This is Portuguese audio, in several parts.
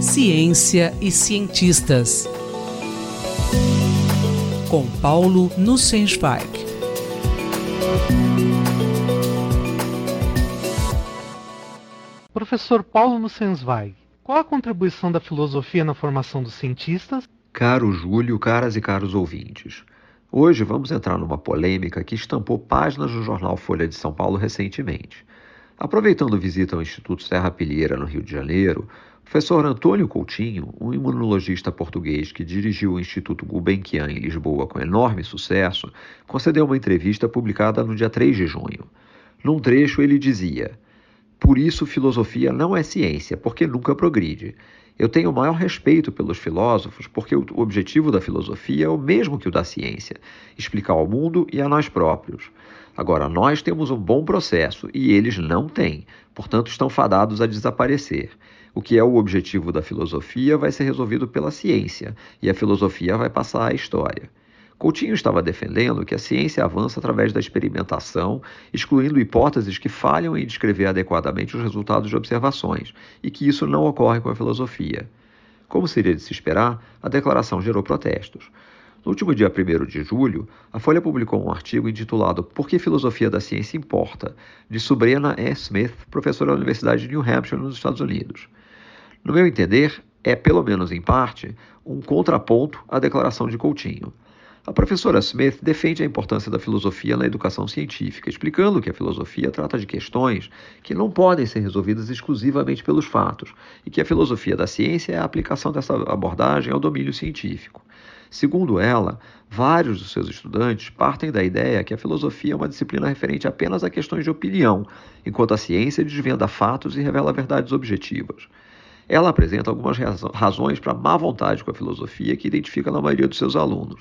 Ciência e cientistas. Com Paulo Nussensweig. Professor Paulo Nussensweig, qual a contribuição da filosofia na formação dos cientistas? Caro Júlio, caras e caros ouvintes. Hoje vamos entrar numa polêmica que estampou páginas no jornal Folha de São Paulo recentemente. Aproveitando visita ao Instituto Serra Pilheira, no Rio de Janeiro, o professor Antônio Coutinho, um imunologista português que dirigiu o Instituto Gulbenkian em Lisboa com enorme sucesso, concedeu uma entrevista publicada no dia 3 de junho. Num trecho, ele dizia: Por isso, filosofia não é ciência, porque nunca progride. Eu tenho o maior respeito pelos filósofos, porque o objetivo da filosofia é o mesmo que o da ciência: explicar ao mundo e a nós próprios. Agora, nós temos um bom processo e eles não têm, portanto, estão fadados a desaparecer. O que é o objetivo da filosofia vai ser resolvido pela ciência e a filosofia vai passar à história. Coutinho estava defendendo que a ciência avança através da experimentação, excluindo hipóteses que falham em descrever adequadamente os resultados de observações, e que isso não ocorre com a filosofia. Como seria de se esperar, a declaração gerou protestos. No último dia 1 de julho, a Folha publicou um artigo intitulado Por que Filosofia da Ciência Importa?, de Subrena E. Smith, professora da Universidade de New Hampshire, nos Estados Unidos. No meu entender, é, pelo menos em parte, um contraponto à declaração de Coutinho. A professora Smith defende a importância da filosofia na educação científica, explicando que a filosofia trata de questões que não podem ser resolvidas exclusivamente pelos fatos e que a filosofia da ciência é a aplicação dessa abordagem ao domínio científico. Segundo ela, vários dos seus estudantes partem da ideia que a filosofia é uma disciplina referente apenas a questões de opinião, enquanto a ciência desvenda fatos e revela verdades objetivas. Ela apresenta algumas razões para má vontade com a filosofia que identifica na maioria dos seus alunos.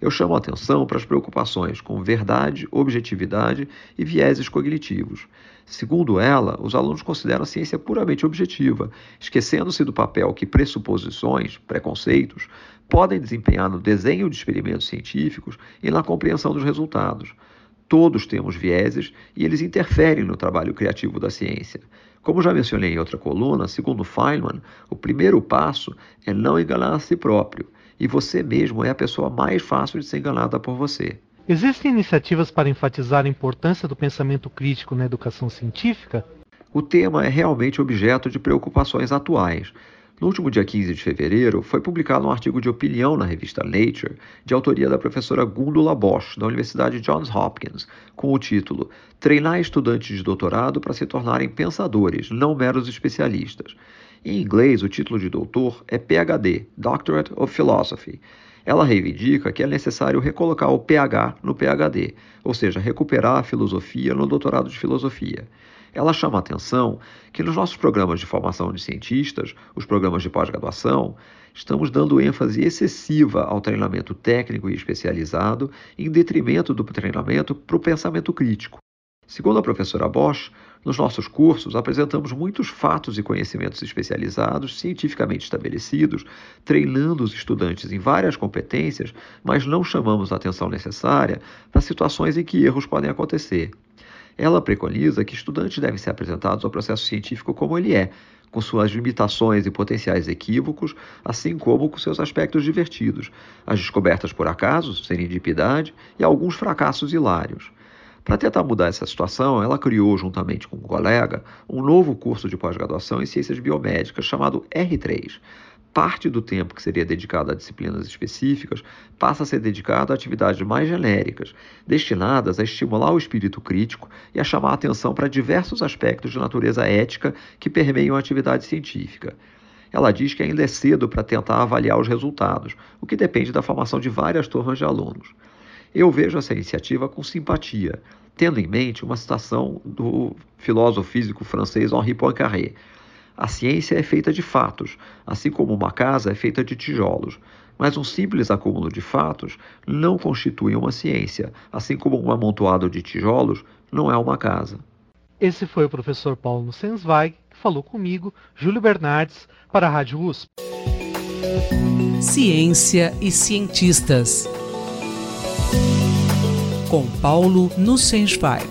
Eu chamo a atenção para as preocupações com verdade, objetividade e vieses cognitivos. Segundo ela, os alunos consideram a ciência puramente objetiva, esquecendo-se do papel que pressuposições, preconceitos, podem desempenhar no desenho de experimentos científicos e na compreensão dos resultados. Todos temos vieses e eles interferem no trabalho criativo da ciência. Como já mencionei em outra coluna, segundo Feynman, o primeiro passo é não enganar a si próprio e você mesmo é a pessoa mais fácil de ser enganada por você. Existem iniciativas para enfatizar a importância do pensamento crítico na educação científica? O tema é realmente objeto de preocupações atuais. No último dia 15 de fevereiro, foi publicado um artigo de opinião na revista Nature, de autoria da professora Gundula Bosch, da Universidade Johns Hopkins, com o título Treinar estudantes de doutorado para se tornarem pensadores, não meros especialistas. Em inglês, o título de doutor é PhD, Doctorate of Philosophy. Ela reivindica que é necessário recolocar o PH no PhD, ou seja, recuperar a filosofia no doutorado de filosofia. Ela chama a atenção que nos nossos programas de formação de cientistas, os programas de pós-graduação, estamos dando ênfase excessiva ao treinamento técnico e especializado, em detrimento do treinamento para o pensamento crítico. Segundo a professora Bosch, nos nossos cursos apresentamos muitos fatos e conhecimentos especializados, cientificamente estabelecidos, treinando os estudantes em várias competências, mas não chamamos a atenção necessária para situações em que erros podem acontecer. Ela preconiza que estudantes devem ser apresentados ao processo científico como ele é, com suas limitações e potenciais equívocos, assim como com seus aspectos divertidos, as descobertas por acaso, serendipidade e alguns fracassos hilários. Para tentar mudar essa situação, ela criou, juntamente com um colega, um novo curso de pós-graduação em ciências biomédicas chamado R3. Parte do tempo que seria dedicado a disciplinas específicas passa a ser dedicado a atividades mais genéricas, destinadas a estimular o espírito crítico e a chamar a atenção para diversos aspectos de natureza ética que permeiam a atividade científica. Ela diz que ainda é cedo para tentar avaliar os resultados, o que depende da formação de várias turmas de alunos. Eu vejo essa iniciativa com simpatia, tendo em mente uma citação do filósofo físico francês Henri Poincaré. A ciência é feita de fatos, assim como uma casa é feita de tijolos. Mas um simples acúmulo de fatos não constitui uma ciência, assim como um amontoado de tijolos não é uma casa. Esse foi o professor Paulo Sensweig que falou comigo, Júlio Bernardes, para a Rádio USP. Ciência e cientistas com Paulo Nussensweig.